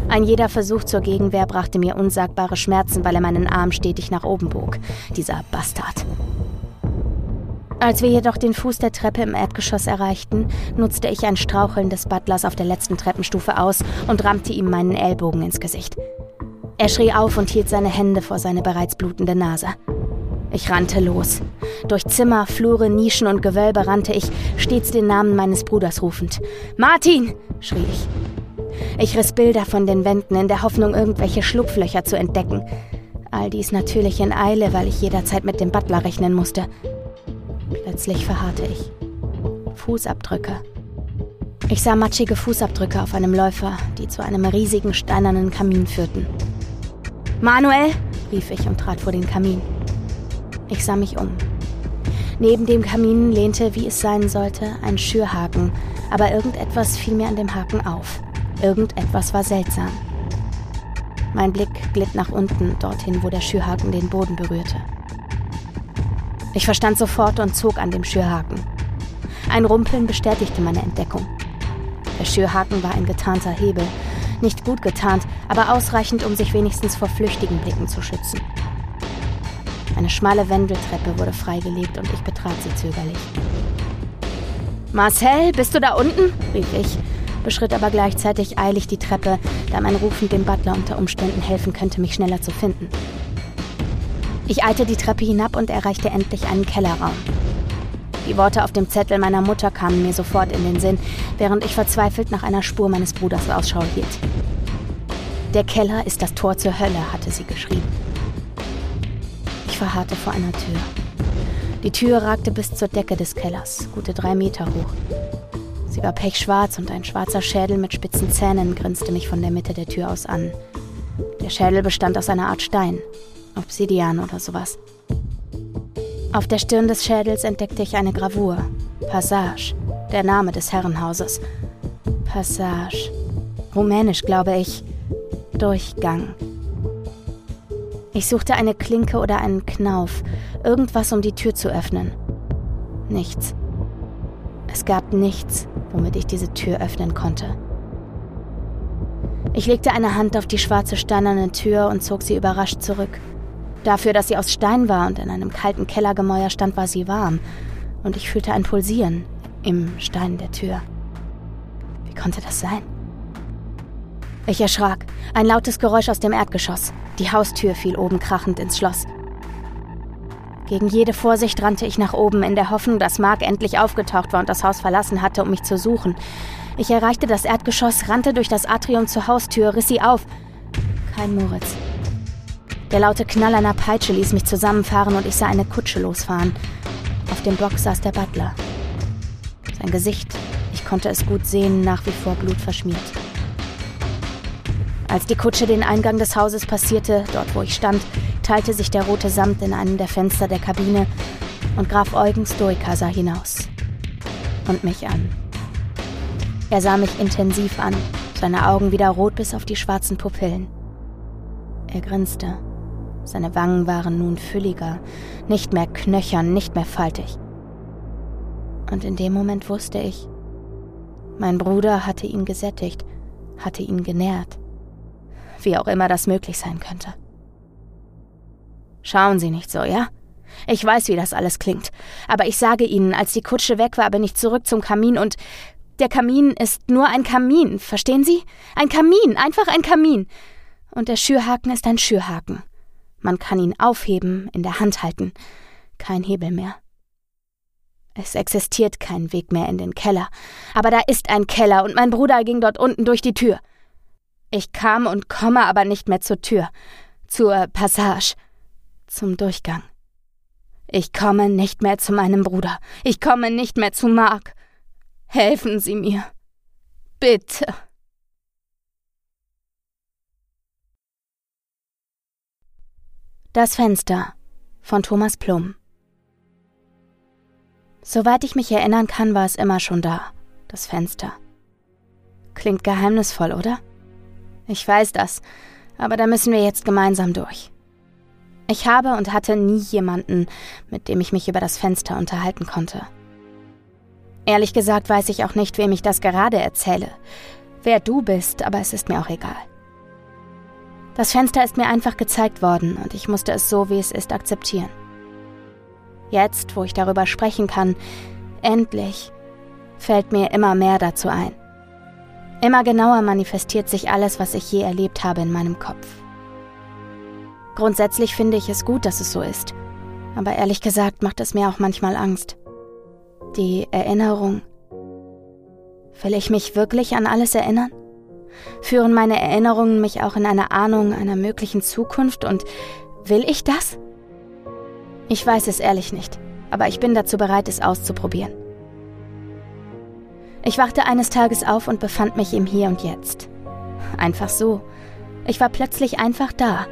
A: Ein jeder Versuch zur Gegenwehr brachte mir unsagbare Schmerzen, weil er meinen Arm stetig nach oben bog. Dieser Bastard. Als wir jedoch den Fuß der Treppe im Erdgeschoss erreichten, nutzte ich ein Straucheln des Butlers auf der letzten Treppenstufe aus und rammte ihm meinen Ellbogen ins Gesicht. Er schrie auf und hielt seine Hände vor seine bereits blutende Nase. Ich rannte los. Durch Zimmer, Flure, Nischen und Gewölbe rannte ich, stets den Namen meines Bruders rufend. Martin! schrie ich. Ich riss Bilder von den Wänden in der Hoffnung, irgendwelche Schlupflöcher zu entdecken. All dies natürlich in Eile, weil ich jederzeit mit dem Butler rechnen musste. Plötzlich verharrte ich. Fußabdrücke. Ich sah matschige Fußabdrücke auf einem Läufer, die zu einem riesigen steinernen Kamin führten. Manuel! rief ich und trat vor den Kamin. Ich sah mich um. Neben dem Kamin lehnte, wie es sein sollte, ein Schürhaken, aber irgendetwas fiel mir an dem Haken auf. Irgendetwas war seltsam. Mein Blick glitt nach unten, dorthin, wo der Schürhaken den Boden berührte. Ich verstand sofort und zog an dem Schürhaken. Ein Rumpeln bestätigte meine Entdeckung. Der Schürhaken war ein getarnter Hebel. Nicht gut getarnt, aber ausreichend, um sich wenigstens vor flüchtigen Blicken zu schützen. Eine schmale Wendeltreppe wurde freigelegt und ich betrat sie zögerlich. Marcel, bist du da unten? rief ich, beschritt aber gleichzeitig eilig die Treppe, da mein Rufen dem Butler unter Umständen helfen könnte, mich schneller zu finden. Ich eilte die Treppe hinab und erreichte endlich einen Kellerraum. Die Worte auf dem Zettel meiner Mutter kamen mir sofort in den Sinn, während ich verzweifelt nach einer Spur meines Bruders Ausschau hielt. Der Keller ist das Tor zur Hölle, hatte sie geschrieben. Ich verharrte vor einer Tür. Die Tür ragte bis zur Decke des Kellers, gute drei Meter hoch. Sie war pechschwarz und ein schwarzer Schädel mit spitzen Zähnen grinste mich von der Mitte der Tür aus an. Der Schädel bestand aus einer Art Stein, Obsidian oder sowas. Auf der Stirn des Schädels entdeckte ich eine Gravur. Passage, der Name des Herrenhauses. Passage. Rumänisch, glaube ich. Durchgang. Ich suchte eine Klinke oder einen Knauf, irgendwas, um die Tür zu öffnen. Nichts. Es gab nichts, womit ich diese Tür öffnen konnte. Ich legte eine Hand auf die schwarze steinerne Tür und zog sie überrascht zurück. Dafür, dass sie aus Stein war und in einem kalten Kellergemäuer stand, war sie warm. Und ich fühlte ein Pulsieren im Stein der Tür. Wie konnte das sein? Ich erschrak. Ein lautes Geräusch aus dem Erdgeschoss. Die Haustür fiel oben krachend ins Schloss. Gegen jede Vorsicht rannte ich nach oben, in der Hoffnung, dass Mark endlich aufgetaucht war und das Haus verlassen hatte, um mich zu suchen. Ich erreichte das Erdgeschoss, rannte durch das Atrium zur Haustür, riss sie auf. Kein Moritz. Der laute Knall einer Peitsche ließ mich zusammenfahren und ich sah eine Kutsche losfahren. Auf dem Bock saß der Butler. Sein Gesicht, ich konnte es gut sehen, nach wie vor blutverschmiert. Als die Kutsche den Eingang des Hauses passierte, dort wo ich stand, teilte sich der rote Samt in einem der Fenster der Kabine und Graf Eugen Stoika sah hinaus. Und mich an. Er sah mich intensiv an, seine Augen wieder rot bis auf die schwarzen Pupillen. Er grinste. Seine Wangen waren nun fülliger, nicht mehr knöchern, nicht mehr faltig. Und in dem Moment wusste ich, mein Bruder hatte ihn gesättigt, hatte ihn genährt. Wie auch immer das möglich sein könnte. Schauen Sie nicht so, ja? Ich weiß, wie das alles klingt. Aber ich sage Ihnen, als die Kutsche weg war, bin ich zurück zum Kamin und der Kamin ist nur ein Kamin, verstehen Sie? Ein Kamin, einfach ein Kamin. Und der Schürhaken ist ein Schürhaken. Man kann ihn aufheben, in der Hand halten. Kein Hebel mehr. Es existiert kein Weg mehr in den Keller. Aber da ist ein Keller und mein Bruder ging dort unten durch die Tür. Ich kam und komme aber nicht mehr zur Tür. Zur Passage. Zum Durchgang. Ich komme nicht mehr zu meinem Bruder. Ich komme nicht mehr zu Mark. Helfen Sie mir. Bitte. Das Fenster von Thomas Plum. Soweit ich mich erinnern kann, war es immer schon da, das Fenster. Klingt geheimnisvoll, oder? Ich weiß das, aber da müssen wir jetzt gemeinsam durch. Ich habe und hatte nie jemanden, mit dem ich mich über das Fenster unterhalten konnte. Ehrlich gesagt weiß ich auch nicht, wem ich das gerade erzähle, wer du bist, aber es ist mir auch egal. Das Fenster ist mir einfach gezeigt worden und ich musste es so, wie es ist, akzeptieren. Jetzt, wo ich darüber sprechen kann, endlich, fällt mir immer mehr dazu ein. Immer genauer manifestiert sich alles, was ich je erlebt habe in meinem Kopf. Grundsätzlich finde ich es gut, dass es so ist, aber ehrlich gesagt macht es mir auch manchmal Angst. Die Erinnerung. Will ich mich wirklich an alles erinnern? Führen meine Erinnerungen mich auch in eine Ahnung einer möglichen Zukunft und will ich das? Ich weiß es ehrlich nicht, aber ich bin dazu bereit, es auszuprobieren. Ich wachte eines Tages auf und befand mich im Hier und Jetzt. Einfach so. Ich war plötzlich einfach da.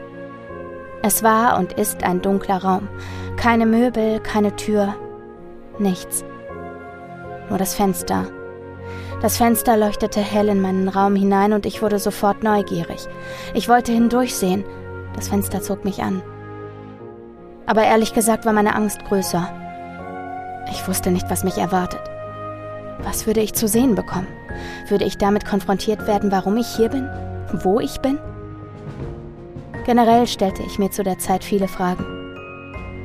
A: Es war und ist ein dunkler Raum. Keine Möbel, keine Tür, nichts. Nur das Fenster Das Fenster leuchtete hell in meinen Raum hinein und ich wurde sofort neugierig. Ich wollte hindurchsehen. Das Fenster zog mich an. Aber ehrlich gesagt war meine Angst größer. Ich wusste nicht, was mich erwartet. Was würde ich zu sehen bekommen? Würde ich damit konfrontiert werden, warum ich hier bin? Wo ich bin? Generell stellte ich mir zu der Zeit viele Fragen.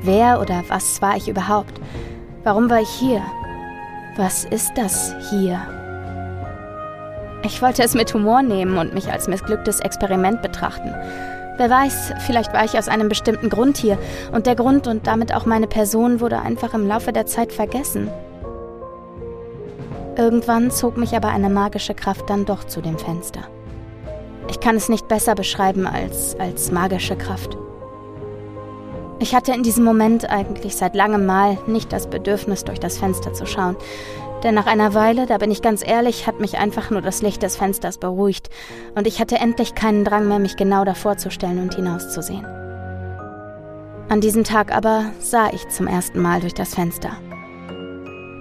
A: Wer oder was war ich überhaupt? Warum war ich hier? Was ist das hier? Ich wollte es mit Humor nehmen und mich als missglücktes Experiment betrachten. Wer weiß, vielleicht war ich aus einem bestimmten Grund hier und der Grund und damit auch meine Person wurde einfach im Laufe der Zeit vergessen. Irgendwann zog mich aber eine magische Kraft dann doch zu dem Fenster. Ich kann es nicht besser beschreiben als, als magische Kraft. Ich hatte in diesem Moment eigentlich seit langem Mal nicht das Bedürfnis, durch das Fenster zu schauen. Denn nach einer Weile, da bin ich ganz ehrlich, hat mich einfach nur das Licht des Fensters beruhigt und ich hatte endlich keinen Drang mehr, mich genau davor zu stellen und hinauszusehen. An diesem Tag aber sah ich zum ersten Mal durch das Fenster.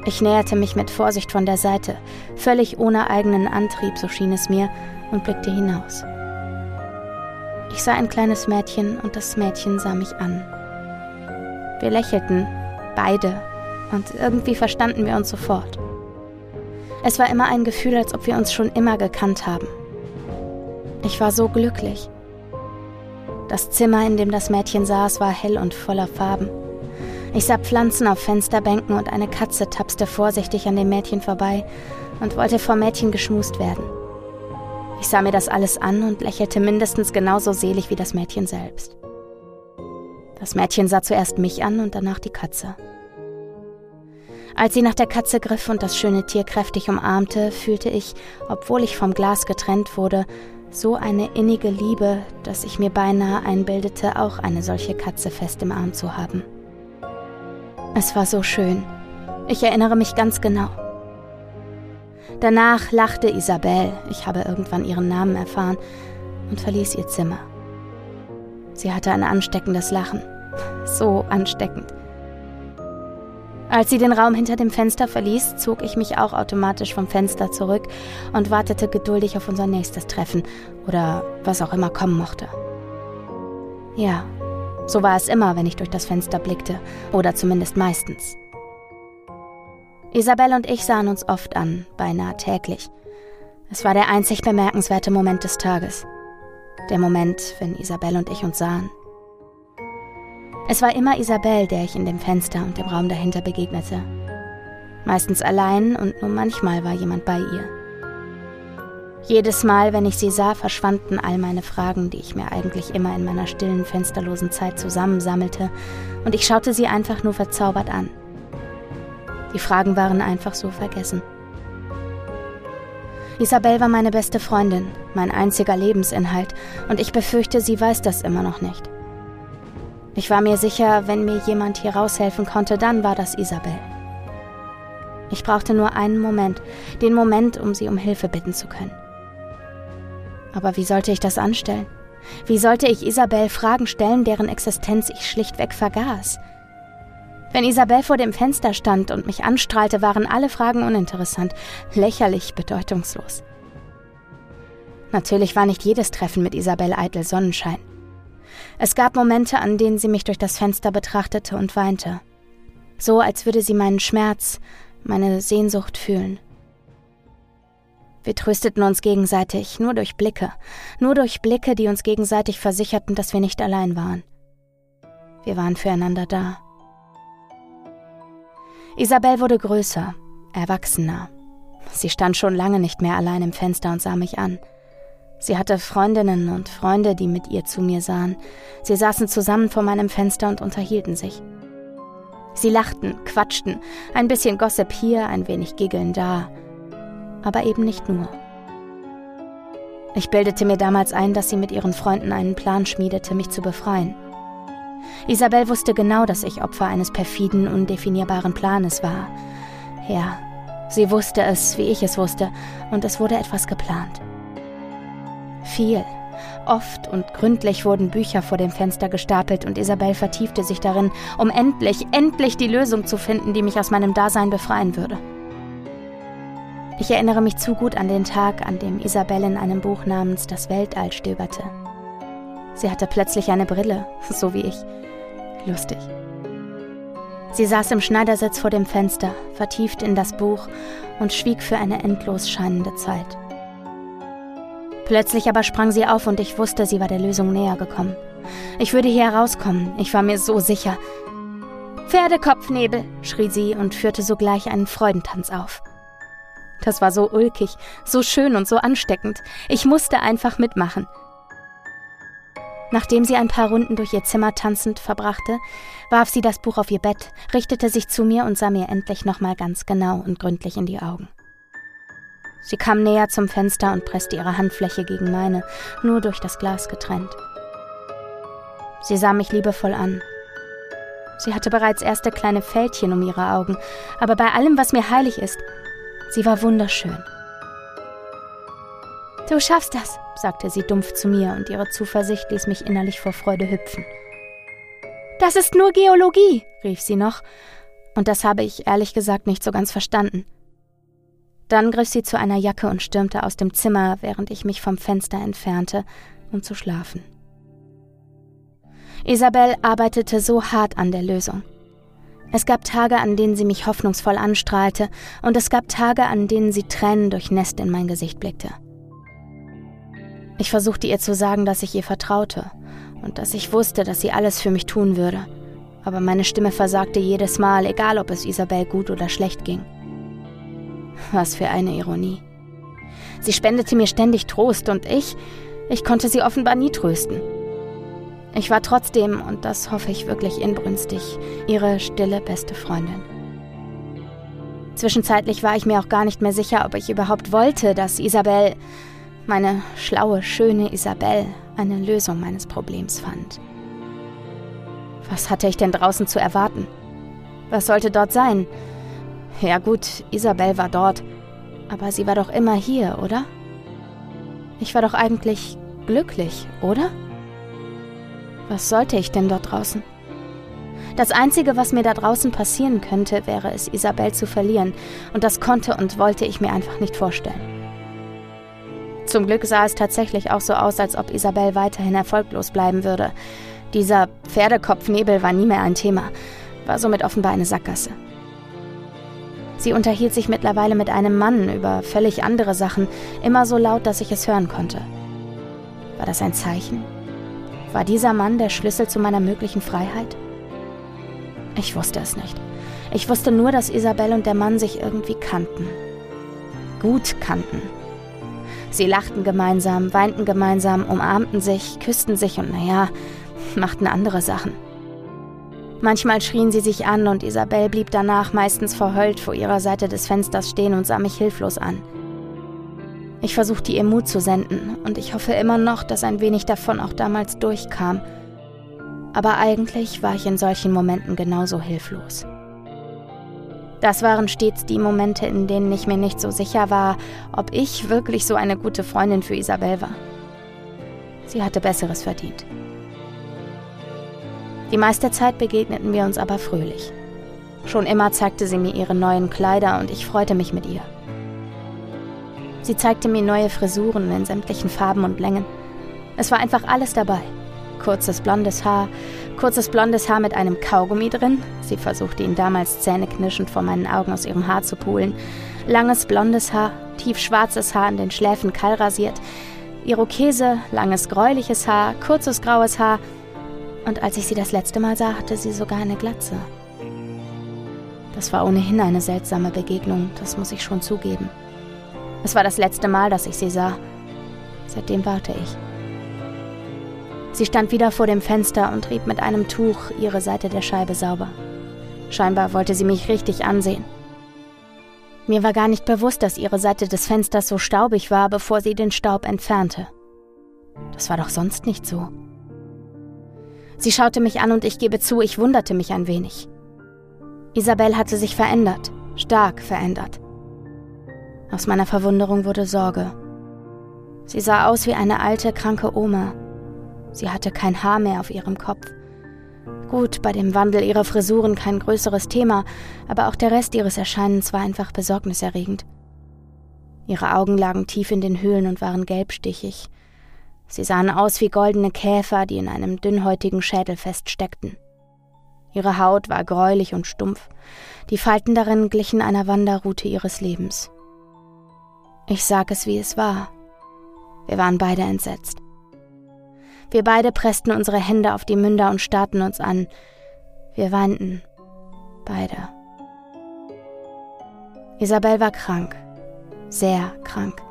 A: Ich näherte mich mit Vorsicht von der Seite, völlig ohne eigenen Antrieb, so schien es mir, und blickte hinaus. Ich sah ein kleines Mädchen und das Mädchen sah mich an. Wir lächelten, beide, und irgendwie verstanden wir uns sofort. Es war immer ein Gefühl, als ob wir uns schon immer gekannt haben. Ich war so glücklich. Das Zimmer, in dem das Mädchen saß, war hell und voller Farben. Ich sah Pflanzen auf Fensterbänken und eine Katze tapste vorsichtig an dem Mädchen vorbei und wollte vor Mädchen geschmust werden. Ich sah mir das alles an und lächelte mindestens genauso selig wie das Mädchen selbst. Das Mädchen sah zuerst mich an und danach die Katze. Als sie nach der Katze griff und das schöne Tier kräftig umarmte, fühlte ich, obwohl ich vom Glas getrennt wurde, so eine innige Liebe, dass ich mir beinahe einbildete, auch eine solche Katze fest im Arm zu haben. Es war so schön. Ich erinnere mich ganz genau. Danach lachte Isabelle, ich habe irgendwann ihren Namen erfahren, und verließ ihr Zimmer. Sie hatte ein ansteckendes Lachen. So ansteckend. Als sie den Raum hinter dem Fenster verließ, zog ich mich auch automatisch vom Fenster zurück und wartete geduldig auf unser nächstes Treffen oder was auch immer kommen mochte. Ja, so war es immer, wenn ich durch das Fenster blickte, oder zumindest meistens. Isabel und ich sahen uns oft an, beinahe täglich. Es war der einzig bemerkenswerte Moment des Tages. Der Moment, wenn Isabel und ich uns sahen. Es war immer Isabel, der ich in dem Fenster und dem Raum dahinter begegnete. Meistens allein und nur manchmal war jemand bei ihr. Jedes Mal, wenn ich sie sah, verschwanden all meine Fragen, die ich mir eigentlich immer in meiner stillen, fensterlosen Zeit zusammensammelte, und ich schaute sie einfach nur verzaubert an. Die Fragen waren einfach so vergessen. Isabel war meine beste Freundin, mein einziger Lebensinhalt, und ich befürchte, sie weiß das immer noch nicht. Ich war mir sicher, wenn mir jemand hier raushelfen konnte, dann war das Isabel. Ich brauchte nur einen Moment, den Moment, um sie um Hilfe bitten zu können. Aber wie sollte ich das anstellen? Wie sollte ich Isabel Fragen stellen, deren Existenz ich schlichtweg vergaß? Wenn Isabel vor dem Fenster stand und mich anstrahlte, waren alle Fragen uninteressant, lächerlich, bedeutungslos. Natürlich war nicht jedes Treffen mit Isabel eitel Sonnenschein. Es gab Momente, an denen sie mich durch das Fenster betrachtete und weinte. So, als würde sie meinen Schmerz, meine Sehnsucht fühlen. Wir trösteten uns gegenseitig, nur durch Blicke, nur durch Blicke, die uns gegenseitig versicherten, dass wir nicht allein waren. Wir waren füreinander da. Isabel wurde größer, erwachsener. Sie stand schon lange nicht mehr allein im Fenster und sah mich an. Sie hatte Freundinnen und Freunde, die mit ihr zu mir sahen. Sie saßen zusammen vor meinem Fenster und unterhielten sich. Sie lachten, quatschten, ein bisschen Gossip hier, ein wenig Giggeln da. Aber eben nicht nur. Ich bildete mir damals ein, dass sie mit ihren Freunden einen Plan schmiedete, mich zu befreien. Isabel wusste genau, dass ich Opfer eines perfiden, undefinierbaren Planes war. Ja, sie wusste es, wie ich es wusste, und es wurde etwas geplant. Viel. Oft und gründlich wurden Bücher vor dem Fenster gestapelt und Isabel vertiefte sich darin, um endlich, endlich die Lösung zu finden, die mich aus meinem Dasein befreien würde. Ich erinnere mich zu gut an den Tag, an dem Isabelle in einem Buch namens Das Weltall stöberte. Sie hatte plötzlich eine Brille, so wie ich. Lustig. Sie saß im Schneidersitz vor dem Fenster, vertieft in das Buch und schwieg für eine endlos scheinende Zeit. Plötzlich aber sprang sie auf und ich wusste, sie war der Lösung näher gekommen. Ich würde hier herauskommen, ich war mir so sicher. Pferdekopfnebel, schrie sie und führte sogleich einen Freudentanz auf. Das war so ulkig, so schön und so ansteckend. Ich musste einfach mitmachen. Nachdem sie ein paar Runden durch ihr Zimmer tanzend verbrachte, warf sie das Buch auf ihr Bett, richtete sich zu mir und sah mir endlich nochmal ganz genau und gründlich in die Augen. Sie kam näher zum Fenster und presste ihre Handfläche gegen meine, nur durch das Glas getrennt. Sie sah mich liebevoll an. Sie hatte bereits erste kleine Fältchen um ihre Augen, aber bei allem, was mir heilig ist, sie war wunderschön. Du schaffst das, sagte sie dumpf zu mir, und ihre Zuversicht ließ mich innerlich vor Freude hüpfen. Das ist nur Geologie, rief sie noch, und das habe ich ehrlich gesagt nicht so ganz verstanden. Dann griff sie zu einer Jacke und stürmte aus dem Zimmer, während ich mich vom Fenster entfernte, um zu schlafen. Isabel arbeitete so hart an der Lösung. Es gab Tage, an denen sie mich hoffnungsvoll anstrahlte, und es gab Tage, an denen sie Tränen durchnässt in mein Gesicht blickte. Ich versuchte ihr zu sagen, dass ich ihr vertraute und dass ich wusste, dass sie alles für mich tun würde. Aber meine Stimme versagte jedes Mal, egal ob es Isabel gut oder schlecht ging. Was für eine Ironie. Sie spendete mir ständig Trost und ich, ich konnte sie offenbar nie trösten. Ich war trotzdem, und das hoffe ich wirklich inbrünstig, ihre stille beste Freundin. Zwischenzeitlich war ich mir auch gar nicht mehr sicher, ob ich überhaupt wollte, dass Isabel, meine schlaue, schöne Isabel eine Lösung meines Problems fand. Was hatte ich denn draußen zu erwarten? Was sollte dort sein? Ja gut, Isabel war dort, aber sie war doch immer hier, oder? Ich war doch eigentlich glücklich, oder? Was sollte ich denn dort draußen? Das Einzige, was mir da draußen passieren könnte, wäre es, Isabel zu verlieren, und das konnte und wollte ich mir einfach nicht vorstellen. Zum Glück sah es tatsächlich auch so aus, als ob Isabel weiterhin erfolglos bleiben würde. Dieser Pferdekopfnebel war nie mehr ein Thema, war somit offenbar eine Sackgasse. Sie unterhielt sich mittlerweile mit einem Mann über völlig andere Sachen, immer so laut, dass ich es hören konnte. War das ein Zeichen? War dieser Mann der Schlüssel zu meiner möglichen Freiheit? Ich wusste es nicht. Ich wusste nur, dass Isabel und der Mann sich irgendwie kannten. Gut kannten. Sie lachten gemeinsam, weinten gemeinsam, umarmten sich, küssten sich und naja, machten andere Sachen. Manchmal schrien sie sich an und Isabel blieb danach meistens verheult vor ihrer Seite des Fensters stehen und sah mich hilflos an. Ich versuchte ihr Mut zu senden und ich hoffe immer noch, dass ein wenig davon auch damals durchkam. Aber eigentlich war ich in solchen Momenten genauso hilflos. Das waren stets die Momente, in denen ich mir nicht so sicher war, ob ich wirklich so eine gute Freundin für Isabel war. Sie hatte Besseres verdient. Die meiste Zeit begegneten wir uns aber fröhlich. Schon immer zeigte sie mir ihre neuen Kleider und ich freute mich mit ihr. Sie zeigte mir neue Frisuren in sämtlichen Farben und Längen. Es war einfach alles dabei. Kurzes blondes Haar, kurzes blondes Haar mit einem Kaugummi drin. Sie versuchte ihn damals zähneknirschend vor meinen Augen aus ihrem Haar zu pulen. Langes blondes Haar, tiefschwarzes Haar an den Schläfen kahl rasiert. Irokese, langes gräuliches Haar, kurzes graues Haar. Und als ich sie das letzte Mal sah, hatte sie sogar eine Glatze. Das war ohnehin eine seltsame Begegnung, das muss ich schon zugeben. Es war das letzte Mal, dass ich sie sah. Seitdem warte ich. Sie stand wieder vor dem Fenster und rieb mit einem Tuch ihre Seite der Scheibe sauber. Scheinbar wollte sie mich richtig ansehen. Mir war gar nicht bewusst, dass ihre Seite des Fensters so staubig war, bevor sie den Staub entfernte. Das war doch sonst nicht so. Sie schaute mich an und ich gebe zu, ich wunderte mich ein wenig. Isabel hatte sich verändert, stark verändert. Aus meiner Verwunderung wurde Sorge. Sie sah aus wie eine alte, kranke Oma, Sie hatte kein Haar mehr auf ihrem Kopf. Gut, bei dem Wandel ihrer Frisuren kein größeres Thema, aber auch der Rest ihres Erscheinens war einfach besorgniserregend. Ihre Augen lagen tief in den Höhlen und waren gelbstichig. Sie sahen aus wie goldene Käfer, die in einem dünnhäutigen Schädel feststeckten. Ihre Haut war gräulich und stumpf, die Falten darin glichen einer Wanderroute ihres Lebens. Ich sag es, wie es war. Wir waren beide entsetzt. Wir beide pressten unsere Hände auf die Münder und starrten uns an. Wir weinten. Beide. Isabel war krank sehr krank.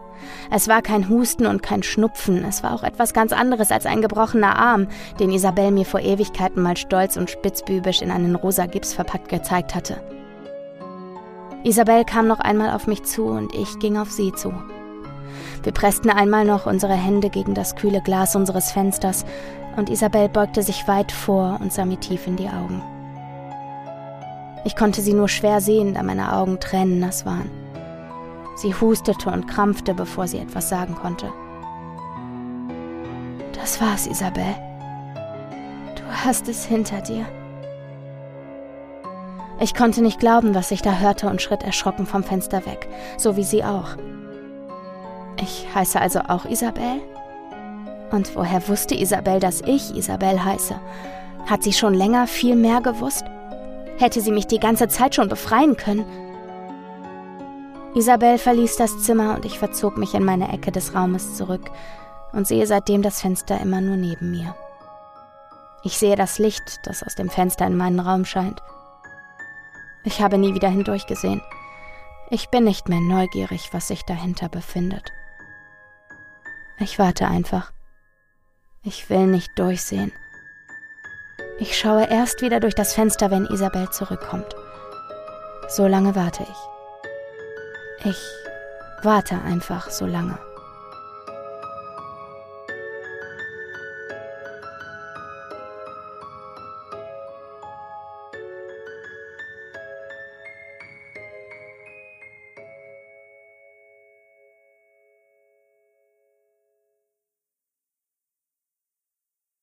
A: Es war kein Husten und kein Schnupfen, es war auch etwas ganz anderes als ein gebrochener Arm, den Isabel mir vor Ewigkeiten mal stolz und spitzbübisch in einen rosa Gips verpackt gezeigt hatte. Isabel kam noch einmal auf mich zu und ich ging auf sie zu. Wir pressten einmal noch unsere Hände gegen das kühle Glas unseres Fensters und Isabel beugte sich weit vor und sah mir tief in die Augen. Ich konnte sie nur schwer sehen, da meine Augen tränennass waren. Sie hustete und krampfte, bevor sie etwas sagen konnte. Das war's, Isabel. Du hast es hinter dir. Ich konnte nicht glauben, was ich da hörte und schritt erschrocken vom Fenster weg, so wie sie auch. Ich heiße also auch Isabel? Und woher wusste Isabel, dass ich Isabel heiße? Hat sie schon länger viel mehr gewusst? Hätte sie mich die ganze Zeit schon befreien können? Isabel verließ das Zimmer und ich verzog mich in meine Ecke des Raumes zurück und sehe seitdem das Fenster immer nur neben mir. Ich sehe das Licht, das aus dem Fenster in meinen Raum scheint. Ich habe nie wieder hindurchgesehen. Ich bin nicht mehr neugierig, was sich dahinter befindet. Ich warte einfach. Ich will nicht durchsehen. Ich schaue erst wieder durch das Fenster, wenn Isabel zurückkommt. So lange warte ich. Ich warte einfach so lange.